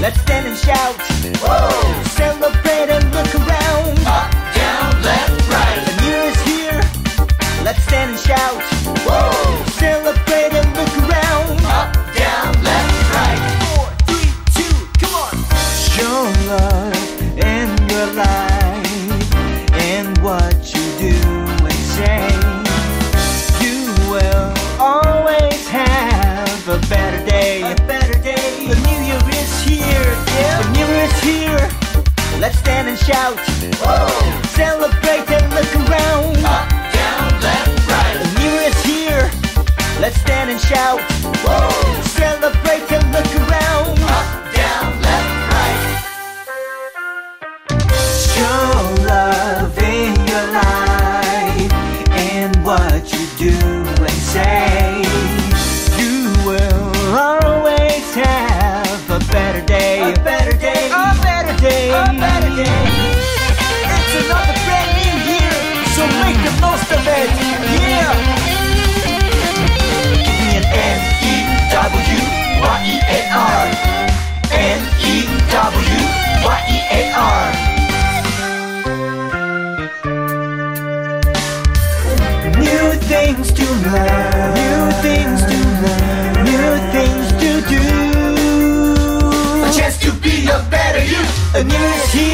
Let's stand and shout. Woo! Is here. Yeah. The new is here. Let's stand and shout. Whoa. Celebrate and look around. Up, down, left, right. The new is here. Let's stand and shout. Whoa. Celebrate and look around. Up, down, left, right. Show love in your life and what you do and say. Things to learn, new things to learn, new things to do. A chance to be a better you. A new year